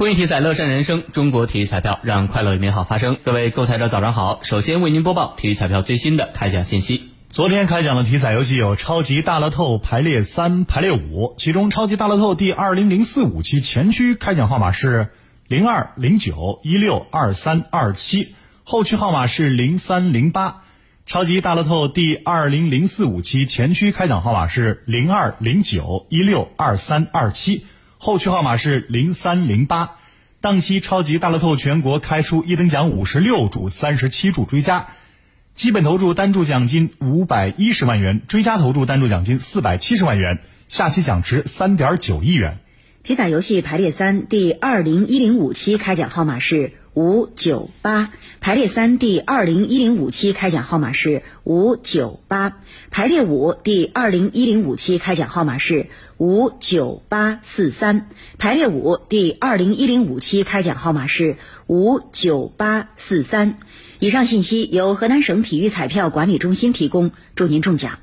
公益体彩乐善人生，中国体育彩票让快乐与美好发生。各位购彩者早上好，首先为您播报体育彩票最新的开奖信息。昨天开奖的体彩游戏有超级大乐透排列三、排列五，其中超级大乐透第二零零四五期前区开奖号码是零二零九一六二三二七，后区号码是零三零八。超级大乐透第二零零四五期前区开奖号码是零二零九一六二三二七。后区号码是零三零八，当期超级大乐透全国开出一等奖五十六注、三十七注追加，基本投注单注奖金五百一十万元，追加投注单注奖金四百七十万元，下期奖池三点九亿元。体彩游戏排列三第二零一零五期开奖号码是。五九八排列三第二零一零五期开奖号码是五九八排列五第二零一零五期开奖号码是五九八四三排列五第二零一零五期开奖号码是五九八四三。以上信息由河南省体育彩票管理中心提供，祝您中奖。